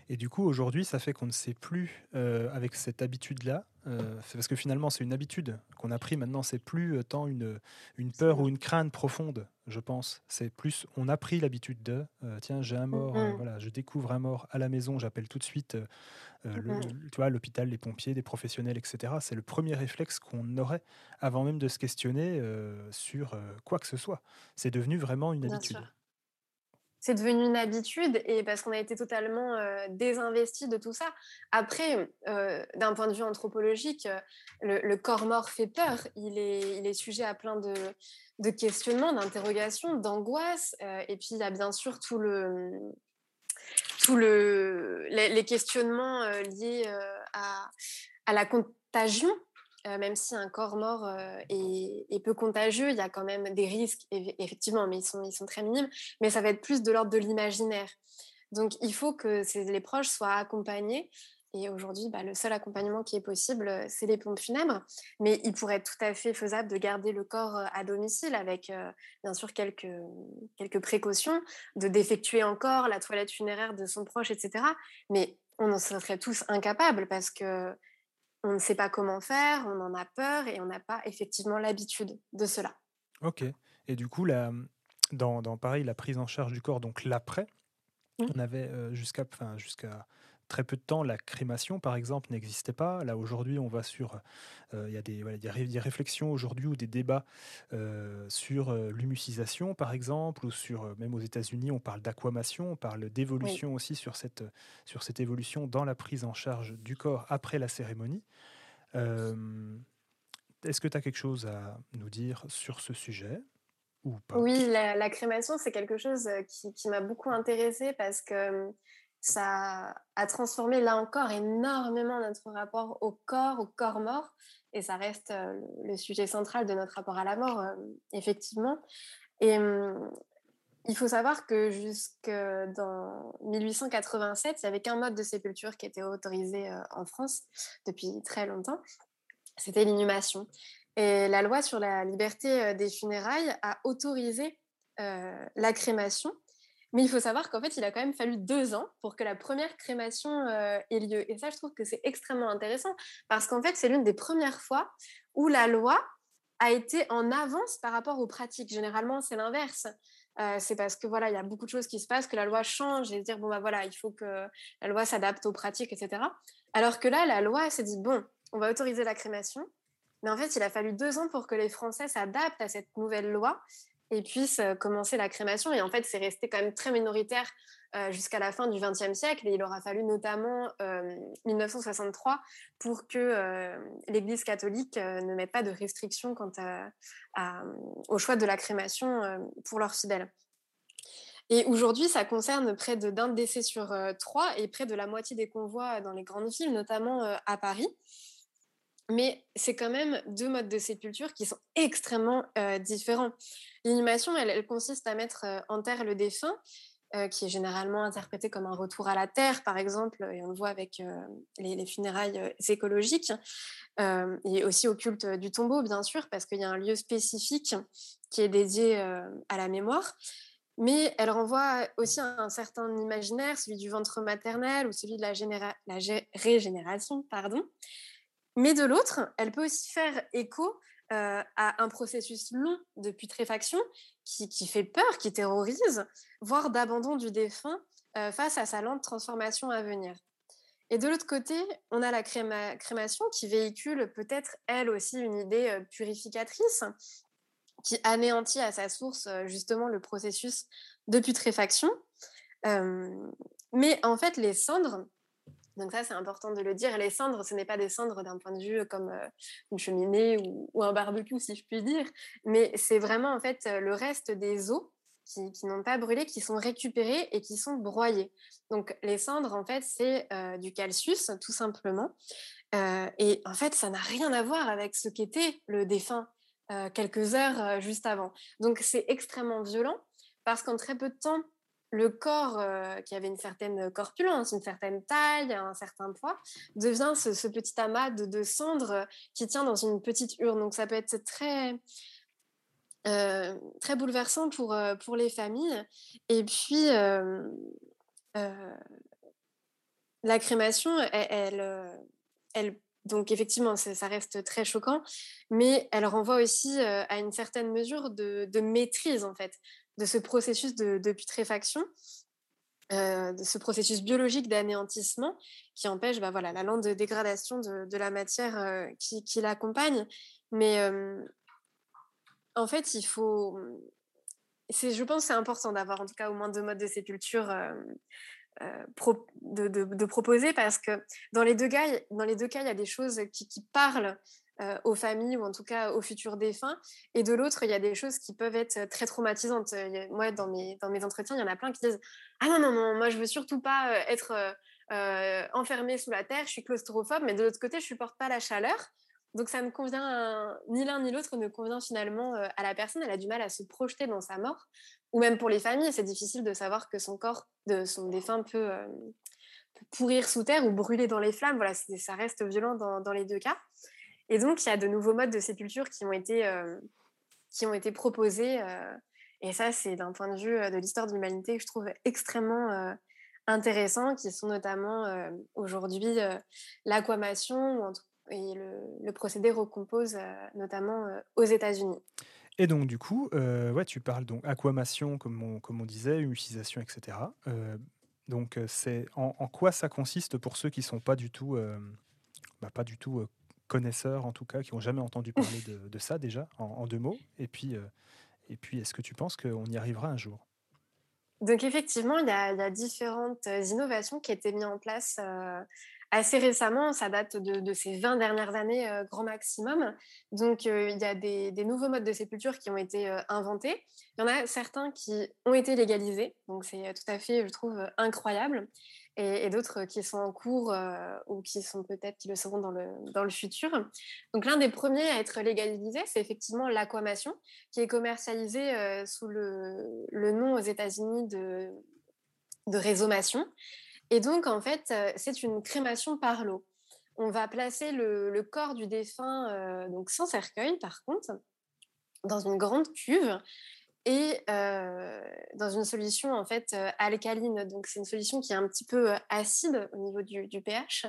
Et du coup, aujourd'hui, ça fait qu'on ne sait plus euh, avec cette habitude-là, euh, parce que finalement, c'est une habitude qu'on a pris maintenant, c'est plus euh, tant une, une peur ou une crainte profonde, je pense. C'est plus, on a pris l'habitude de, tiens, j'ai un mort, mm-hmm. voilà, je découvre un mort à la maison, j'appelle tout de suite l'hôpital, les pompiers, des professionnels, etc. C'est le premier réflexe qu'on aurait avant même de se questionner sur quoi que ce soit. C'est devenu vraiment une habitude c'est devenu une habitude et parce qu'on a été totalement euh, désinvesti de tout ça. Après, euh, d'un point de vue anthropologique, euh, le, corps mort fait peur. Il est, sujet à plein de, questionnements, d'interrogations, d'angoisses. et puis, il y a bien sûr tout le, tout le, les, questionnements liés à, à la contagion euh, même si un corps mort euh, est, peu contagieux, il y a quand même des risques, effectivement, mais ils sont, très minimes. Mais ça va être plus de l'ordre de l'imaginaire. Donc, il faut que les proches soient accompagnés. Et aujourd'hui, bah, le seul accompagnement qui est possible, euh, c'est les pompes funèbres. Mais il pourrait être tout à fait faisable de garder le corps à domicile avec, bien sûr, quelques, quelques précautions, de défectuer encore la toilette funéraire de son proche, etc. Mais on en serait tous incapables parce que on ne sait pas comment faire, on en a peur et on n'a pas effectivement l'habitude de cela. Ok. Et du coup, la, dans, dans, pareil, la prise en charge du corps, donc l'après, mmh. on avait euh, jusqu'à jusqu'à très peu de temps, la crémation, par exemple, n'existait pas. Là, aujourd'hui, on va sur. Euh, il y a des, réflexions aujourd'hui ou des débats euh, sur euh, l'humucisation, par exemple, ou sur. même aux États-Unis, on parle d'aquamation, on parle d'évolution aussi sur cette, sur cette évolution dans la prise en charge du corps après la cérémonie. Est-ce que tu as quelque chose à nous dire sur ce sujet ou pas? Oui, la, crémation, c'est quelque chose qui, qui m'a beaucoup intéressée parce que ça a transformé là encore énormément notre rapport au corps, au corps mort, et ça reste euh, le sujet central de notre rapport à la mort, euh, effectivement. Et il faut savoir que jusque dans 1887, il n'y avait qu'un mode de sépulture qui était autorisé en France depuis très longtemps. C'était l'inhumation. Et la loi sur la liberté des funérailles a autorisé la crémation. Mais il faut savoir qu'en fait, il a quand même fallu deux ans pour que la première crémation ait lieu. Et ça, je trouve que c'est extrêmement intéressant parce qu'en fait, c'est l'une des premières fois où la loi a été en avance par rapport aux pratiques. Généralement, c'est l'inverse. c'est parce que voilà, il y a beaucoup de choses qui se passent, que la loi change et dire bon bah voilà, il faut que la loi s'adapte aux pratiques, etc. Alors que là, la loi s'est dit bon, on va autoriser la crémation, mais en fait, il a fallu deux ans pour que les Français s'adaptent à cette nouvelle loi et puissent commencer la crémation. Et en fait, c'est resté quand même très minoritaire jusqu'à la fin du XXe siècle. Et il aura fallu notamment 1963 pour que l'Église catholique ne mette pas de restrictions quant au choix de la crémation pour leurs fidèles. Et aujourd'hui, ça concerne près d'un décès sur trois et près de la moitié des convois dans les grandes villes, notamment à Paris. Mais c'est quand même deux modes de sépulture qui sont extrêmement différents. L'inhumation, elle, consiste à mettre en terre le défunt, qui est généralement interprété comme un retour à la terre, par exemple, et on le voit avec les, funérailles écologiques, et aussi au culte du tombeau, bien sûr, parce qu'il y a un lieu spécifique qui est dédié à la mémoire. Mais elle renvoie aussi à un certain imaginaire, celui du ventre maternel ou celui de la, la régénération, pardon. Mais de l'autre, elle peut aussi faire écho à un processus long de putréfaction qui, qui, fait peur, qui terrorise, voire d'abandon du défunt face à sa lente transformation à venir. Et de l'autre côté, on a la crémation qui véhicule peut-être elle aussi une idée purificatrice, qui anéantit à sa source justement le processus de putréfaction. mais en fait, les cendres, donc ça, c'est important de le dire. Les cendres, ce n'est pas des cendres d'un point de vue comme euh, une cheminée ou, un barbecue, si je puis dire, mais c'est vraiment en fait euh, le reste des os qui, n'ont pas brûlé, qui sont récupérés et qui sont broyés. Donc les cendres, en fait, c'est euh, du calcius, tout simplement. et en fait, ça n'a rien à voir avec ce qu'était le défunt quelques heures juste avant. Donc c'est extrêmement violent parce qu'en très peu de temps, le corps euh, qui avait une certaine corpulence, une certaine taille, un certain poids, devient ce, petit amas de, cendres qui tient dans une petite urne. Donc ça peut être très, euh, très bouleversant pour, euh, pour les familles. Et puis, la crémation, elle, elle, donc effectivement, ça reste très choquant, mais elle renvoie aussi à une certaine mesure de, de maîtrise, en fait de ce processus de, putréfaction, euh, de ce processus biologique d'anéantissement qui empêche bah, voilà, la lente dégradation de, la matière euh, qui, l'accompagne. Mais euh, en fait, il faut. Je pense que c'est important d'avoir en tout cas au moins deux modes de sépulture de, proposer parce que dans les deux cas, dans les deux cas il y a des choses qui parlent euh, aux familles ou en tout cas aux futurs défunts. Et de l'autre, il y a des choses qui peuvent être très traumatisantes. Moi, dans mes, dans mes entretiens, il y en a plein qui disent Ah non, non, non, moi, je veux surtout pas euh, être euh, enfermé sous la terre, je suis claustrophobe, mais de l'autre côté, je supporte pas la chaleur. Donc ça ne convient, ni l'un ni l'autre ne convient finalement à la personne. Elle a du mal à se projeter dans sa mort. Ou même pour les familles, c'est difficile de savoir que son corps de son défunt peut, pourrir sous terre ou brûler dans les flammes. Voilà, ça reste violent dans, dans les deux cas. Et donc, il y a de nouveaux modes de sépulture qui ont été, euh, qui ont été proposés. Euh, et ça, c'est d'un point de vue euh, de l'histoire de l'humanité que je trouve extrêmement intéressant, qui sont notamment aujourd'hui l'aquamation et le, procédé recompose, notamment aux États-Unis. Et donc, du coup, ouais, tu parles donc aquamation, comme on, comme on disait, utilisation, etc. donc, c'est en, quoi ça consiste pour ceux qui ne sont pas du tout, bah, pas du tout connaisseurs, en tout cas, qui n'ont jamais entendu parler de, ça déjà, en, deux mots. Et puis, euh, et puis est-ce que tu penses qu'on y arrivera un jour? Donc effectivement, il y, a, différentes innovations qui été mises en place euh, assez récemment, ça date de, ces 20 dernières années grand maximum. Donc, il y a des, nouveaux modes de sépulture qui ont été inventés. Il y en a certains qui ont été légalisés. Donc, c'est tout à fait, je trouve, incroyable. Et, d'autres qui sont en cours ou qui sont peut-être qui le seront dans le, dans le futur. Donc, l'un des premiers à être légalisé, c'est effectivement l'aquamation, qui est commercialisé sous le, le, nom aux États-Unis de, de résomation. Et donc, en fait, euh, c'est une crémation par l'eau. On va placer le, corps du défunt, euh, donc sans cercueil par contre, dans une grande cuve et euh, dans une solution en fait alcaline. Donc c'est une solution qui est un petit peu acide au niveau du, pH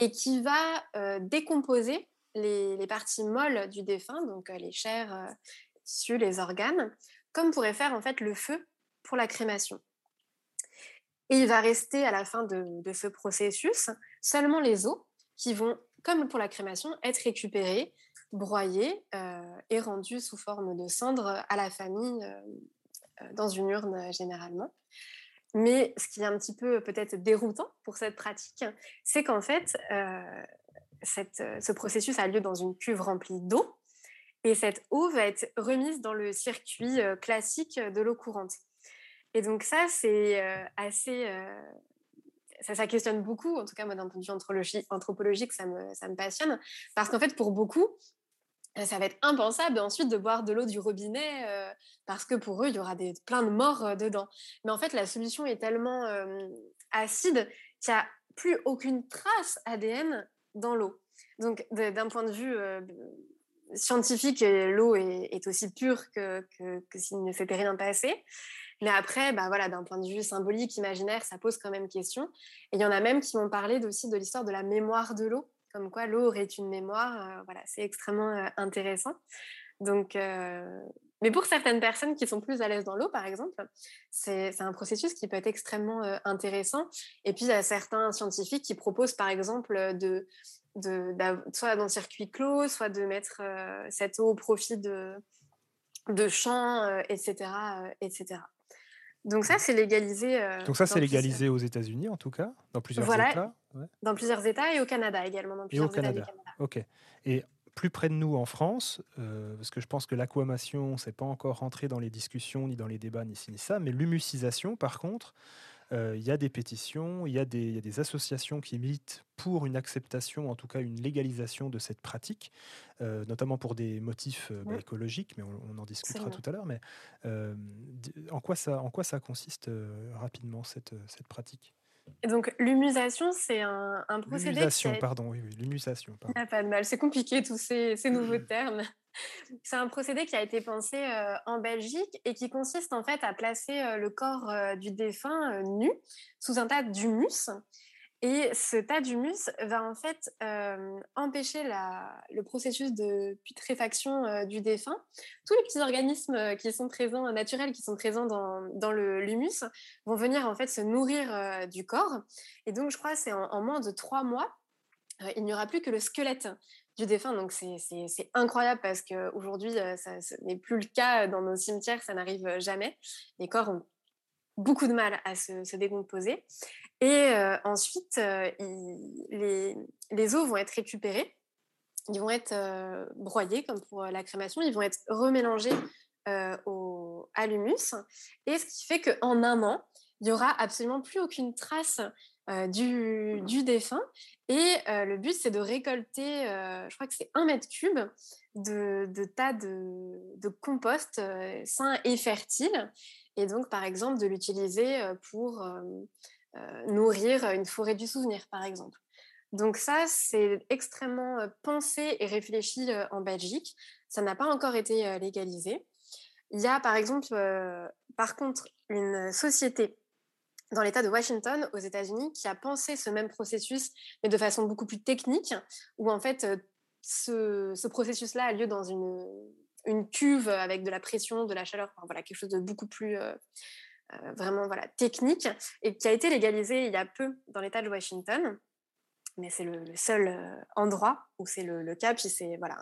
et qui va décomposer les, les, parties molles du défunt, donc les chairs, tissus, les organes, comme pourrait faire en fait le feu pour la crémation. Et il va rester à la fin de, ce processus seulement les os qui vont, comme pour la crémation, être récupérés, broyés euh, et rendus sous forme de cendres à la famille euh, euh, dans une urne généralement. Mais ce qui est un petit peu peut-être déroutant pour cette pratique, c'est qu'en fait, ce processus a lieu dans une cuve remplie d'eau et cette eau va être remise dans le circuit classique de l'eau courante. Et donc ça, c'est assez... Ça, ça, questionne beaucoup, en tout cas moi d'un point de vue anthropologique, ça me, ça me passionne, parce qu'en fait pour beaucoup, ça va être impensable ensuite de boire de l'eau du robinet parce que pour eux, il y aura des, plein de morts dedans. Mais en fait, la solution est tellement acide qu'il n'y a plus aucune trace ADN dans l'eau. Donc, d'un point de vue scientifique, l'eau est, aussi pure que, que, que s'il ne s'était rien passé. Mais après, bah voilà, d'un point de vue symbolique, imaginaire, ça pose quand même question. Et il y en a même qui m'ont parlé aussi de l'histoire de la mémoire de l'eau, comme quoi l'eau aurait une mémoire. Euh, voilà, c'est extrêmement euh, intéressant. Donc, euh, mais pour certaines personnes qui sont plus à l'aise dans l'eau, par exemple, c'est un processus qui peut être extrêmement intéressant. Et puis, il y a certains scientifiques qui proposent, par exemple, de, de, soit dans le circuit clos, soit de mettre cette eau au profit de, de champs, etc., etc. Donc ça, c'est légalisé. Euh, Donc ça, c'est légalisé aux États-Unis en tout cas, dans plusieurs États. Dans plusieurs États et au Canada également. Dans et au Canada. Ok. Et plus près de nous en France, euh, parce que je pense que l'aquamation, c'est pas encore rentré dans les discussions, ni dans les débats, ni ci, ni ça, mais l'humucisation, par contre, il y a des pétitions, il y, a des associations qui militent pour une acceptation, en tout cas une légalisation de cette pratique, euh, notamment pour des motifs euh, bah, écologiques, mais on, en discutera tout à l'heure. Mais en, quoi ça, en quoi ça consiste rapidement cette, cette pratique? Donc l'humusation, c'est un, procédé. L'humusation, pardon, oui, oui l'humusation. Ah, pas de mal, c'est compliqué tous ces, ces nouveaux termes. C'est un procédé qui a été pensé euh, en Belgique et qui consiste en fait à placer euh, le corps euh, du défunt nu sous un tas d'humus. Et ce tas d'humus va en fait empêcher la, le processus de putréfaction du défunt. Tous les petits organismes qui sont présents, naturels, qui sont présents dans, dans l'humus, vont venir en fait se nourrir du corps. Et donc, je crois, c'est en, moins de trois mois, il n'y aura plus que le squelette du défunt. Donc c'est incroyable parce qu'aujourd'hui, euh, ce n'est plus le cas dans nos cimetières, ça n'arrive euh, jamais. Les corps ont beaucoup de mal à se, décomposer. Et euh, ensuite, les, les, os vont être récupérés, ils vont être broyés comme pour la crémation, ils vont être remélangés au, à l'humus. Et ce qui fait qu'en un an, il n'y aura absolument plus aucune trace du, défunt. Et le but, c'est de récolter, je crois que c'est un mètre cube de, de tas de, de compost sain et fertile. Et donc, par exemple, de l'utiliser pour nourrir une forêt du souvenir, par exemple. Donc ça, c'est extrêmement pensé et réfléchi en Belgique. Ça n'a pas encore été légalisé. Il y a, par exemple, par contre, une société dans l'État de Washington, aux États-Unis, qui a pensé ce même processus, mais de façon beaucoup plus technique, où en fait, euh, ce, processus-là a lieu dans une, une, cuve avec de la pression, de la chaleur, voilà, quelque chose de beaucoup plus euh, euh, vraiment voilà, technique, et qui a été légalisé il y a peu dans l'État de Washington. Mais c'est le, seul endroit où c'est le, cas, puis c'est voilà,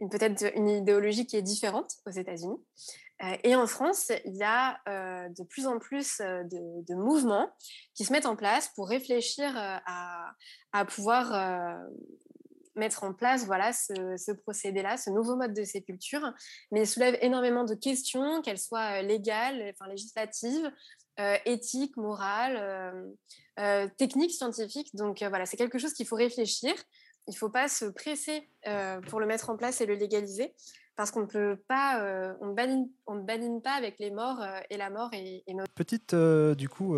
une peut-être une idéologie qui est différente aux États-Unis. et en France, il y a de plus en plus de, mouvements qui se mettent en place pour réfléchir à, pouvoir mettre en place voilà, ce, procédé-là, ce nouveau mode de sépulture, mais il soulève énormément de questions, qu'elles soient légales, enfin, législatives, éthiques, morales, techniques, scientifiques. Donc voilà, c'est quelque chose qu'il faut réfléchir. Il ne faut pas se presser pour le mettre en place et le légaliser parce qu'on ne peut pas, euh, on ne badine, pas avec les morts euh, et la mort et, notre... Petite, euh, du coup,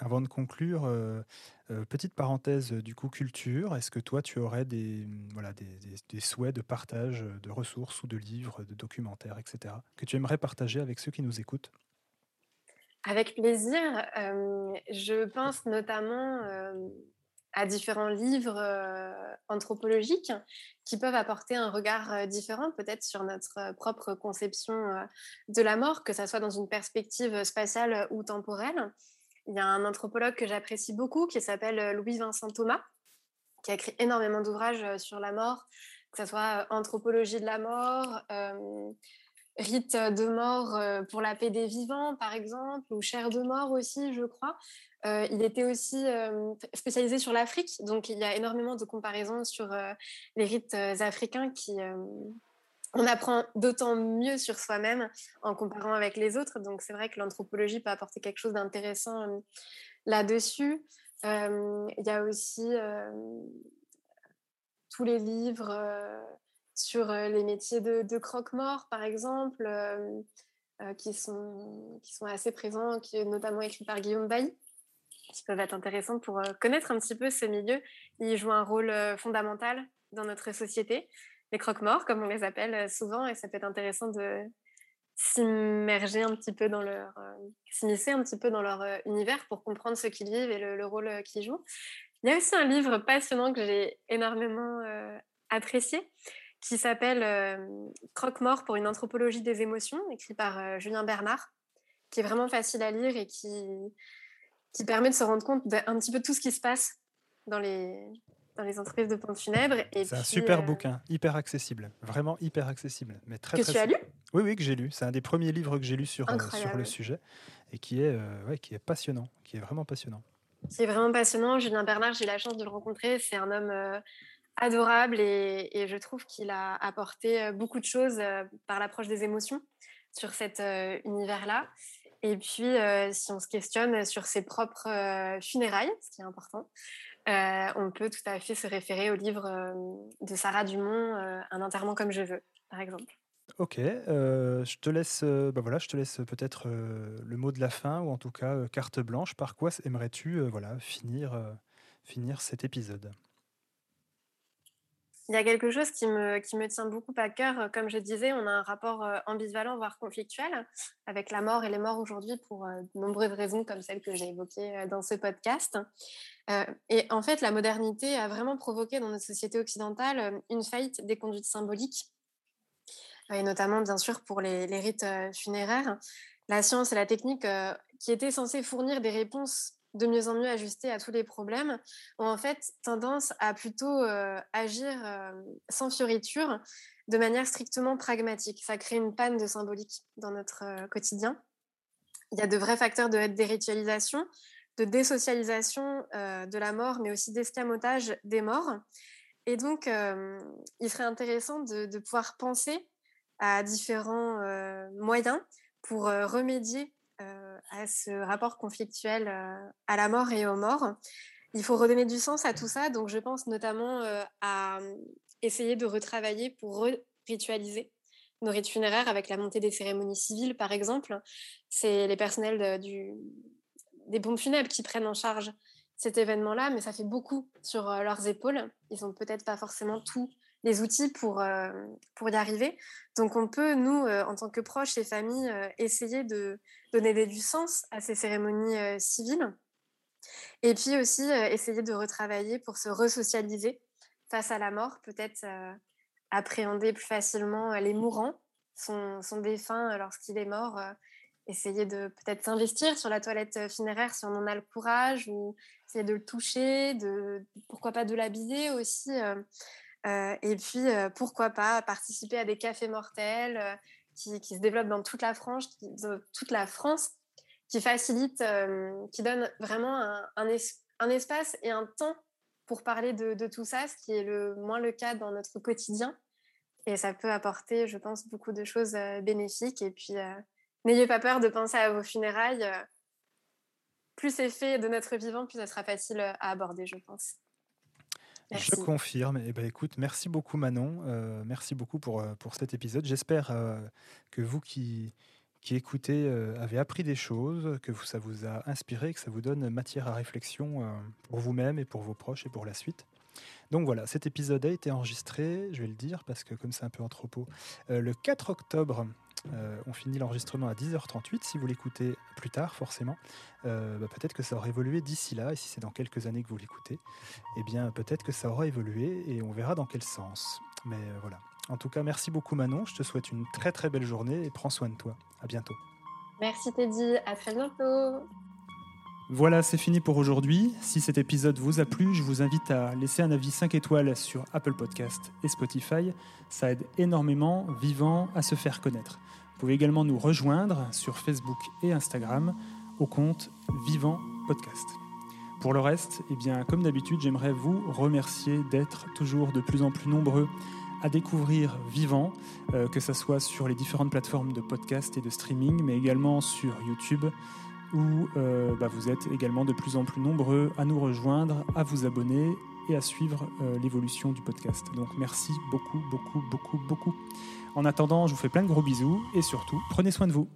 avant de conclure, petite parenthèse du coup culture. Est-ce que toi, tu aurais des, voilà, des, souhaits de partage de ressources ou de livres, de documentaires, etc., que tu aimerais partager avec ceux qui nous écoutent? Avec plaisir. je pense notamment à différents livres euh, anthropologiques qui peuvent apporter un regard euh, différent peut-être sur notre euh, propre conception de la mort, que ce soit dans une perspective spatiale ou temporelle. Il y a un anthropologue que j'apprécie beaucoup qui s'appelle Louis-Vincent Thomas, qui a écrit énormément d'ouvrages sur la mort, que ce soit Anthropologie de la mort, Rite de mort pour la paix des vivants, par exemple, ou Chair de mort aussi, je crois. Euh, il était aussi euh, spécialisé sur l'Afrique, donc il y a énormément de comparaisons sur euh, les rites africains qui on apprend d'autant mieux sur soi-même en comparant avec les autres. Donc c'est vrai que l'anthropologie peut apporter quelque chose d'intéressant là-dessus. Il y a aussi tous les livres sur les métiers de, croque-mort, par exemple, qui, sont, qui sont assez présents, qui notamment écrit par Guillaume Bailly qui peuvent être intéressants pour euh, connaître un petit peu ce milieu. Ils jouent un rôle euh, fondamental dans notre société, les croque-morts, comme on les appelle euh, souvent, et ça peut être intéressant de s'immerger un petit peu dans leur, s'immiscer un petit peu dans leur univers pour comprendre ce qu'ils vivent et le, rôle qu'ils jouent. Il y a aussi un livre passionnant que j'ai énormément apprécié qui s'appelle Croque-mort pour une anthropologie des émotions, écrit par Julien Bernard, qui est vraiment facile à lire et qui, qui permet de se rendre compte d'un petit peu tout ce qui se passe dans les, dans les entreprises de pompes funèbres. C'est un super euh, bouquin, hyper accessible, vraiment hyper accessible. Mais très, que tu as lu? Oui, oui, que j'ai lu. C'est un des premiers livres que j'ai lu sur, euh, sur le sujet et qui est, euh, ouais, qui est passionnant, qui est vraiment passionnant. C'est vraiment passionnant. Julien Bernard, j'ai la chance de le rencontrer. C'est un homme adorable et, et, je trouve qu'il a apporté beaucoup de choses par l'approche des émotions sur cet univers-là. Et puis, euh, si on se questionne sur ses propres euh, funérailles, ce qui est important, euh, on peut tout à fait se référer au livre de Sarah Dumont, Un enterrement comme je veux, par exemple. Ok, je te laisse, bah voilà, je te laisse peut-être le mot de la fin ou en tout cas carte blanche. Par quoi aimerais-tu voilà finir finir cet épisode? Il y a quelque chose qui me, qui me tient beaucoup à cœur. Comme je disais, on a un rapport euh, ambivalent, voire conflictuel, avec la mort et les morts aujourd'hui pour euh, de nombreuses raisons, comme celles que j'ai évoquées euh, dans ce podcast. Et en fait, la modernité a vraiment provoqué dans notre société occidentale une faillite des conduites symboliques, et notamment, bien sûr, pour les rites funéraires. La science et la technique qui étaient censées fournir des réponses de mieux en mieux ajustés à tous les problèmes, ont en fait tendance à plutôt euh, agir euh, sans fioriture, de manière strictement pragmatique. Ça crée une panne de symbolique dans notre euh, quotidien. Il y a de vrais facteurs de déritualisation, de désocialisation de la mort, mais aussi d'escamotage des morts. Et donc, il serait intéressant de, pouvoir penser à différents moyens pour remédier à ce rapport conflictuel euh, à la mort et aux morts. Il faut redonner du sens à tout ça, donc je pense notamment euh, à euh, essayer de retravailler pour ritualiser nos rites funéraires avec la montée des cérémonies civiles, par exemple. C'est les personnels des pompes funèbres qui prennent en charge cet événement-là, mais ça fait beaucoup sur leurs épaules. Ils n'ont peut-être pas forcément tous les outils pour, pour y arriver. Donc on peut, nous, en tant que proches et familles, essayer de donner du sens à ces cérémonies civiles. Et puis aussi essayer de retravailler pour se resocialiser face à la mort, peut-être appréhender plus facilement les mourants, son, son défunt lorsqu'il est mort, essayer de peut-être s'investir sur la toilette funéraire si on en a le courage, ou essayer de le toucher, de, pourquoi pas de l'habiller aussi. Et puis, pourquoi pas participer à des cafés mortels, qui, se développe dans toute la France, qui, France, qui facilite, qui donne vraiment un, un, espace et un temps pour parler de, de, tout ça, ce qui est le moins le cas dans notre quotidien. Et ça peut apporter, je pense, beaucoup de choses bénéfiques. Et puis, n'ayez pas peur de penser à vos funérailles. Plus c'est fait de notre vivant, plus ça sera facile à aborder, je pense. Je confirme. Eh ben, écoute, merci beaucoup Manon. Euh, merci beaucoup pour, euh, pour cet épisode. J'espère euh, que vous qui, qui écoutez avez appris des choses, que vous, ça vous a inspiré, que ça vous donne matière à réflexion pour vous-même et pour vos proches et pour la suite. Donc voilà, cet épisode a été enregistré, je vais le dire parce que comme c'est un peu en propos, le 4 octobre euh, on finit l'enregistrement à 10h38. Si vous l'écoutez plus tard, forcément, euh, bah, peut-être que ça aura évolué d'ici là. Et si c'est dans quelques années que vous l'écoutez, eh bien, peut-être que ça aura évolué et on verra dans quel sens. Mais euh, voilà. En tout cas, merci beaucoup Manon. Je te souhaite une très très belle journée et prends soin de toi. À bientôt. Merci Teddy. À très bientôt. Voilà, c'est fini pour aujourd'hui. Si cet épisode vous a plu, je vous invite à laisser un avis 5 étoiles sur Apple Podcast et Spotify. Ça aide énormément Vivant à se faire connaître. Vous pouvez également nous rejoindre sur Facebook et Instagram au compte Vivant Podcast. Pour le reste, eh bien, comme d'habitude, j'aimerais vous remercier d'être toujours de plus en plus nombreux à découvrir Vivant, euh, que ce soit sur les différentes plateformes de podcast et de streaming, mais également sur YouTube où euh, bah, vous êtes également de plus en plus nombreux à nous rejoindre, à vous abonner et à suivre euh, l'évolution du podcast. Donc merci beaucoup, beaucoup, beaucoup, beaucoup. En attendant, je vous fais plein de gros bisous et surtout, prenez soin de vous.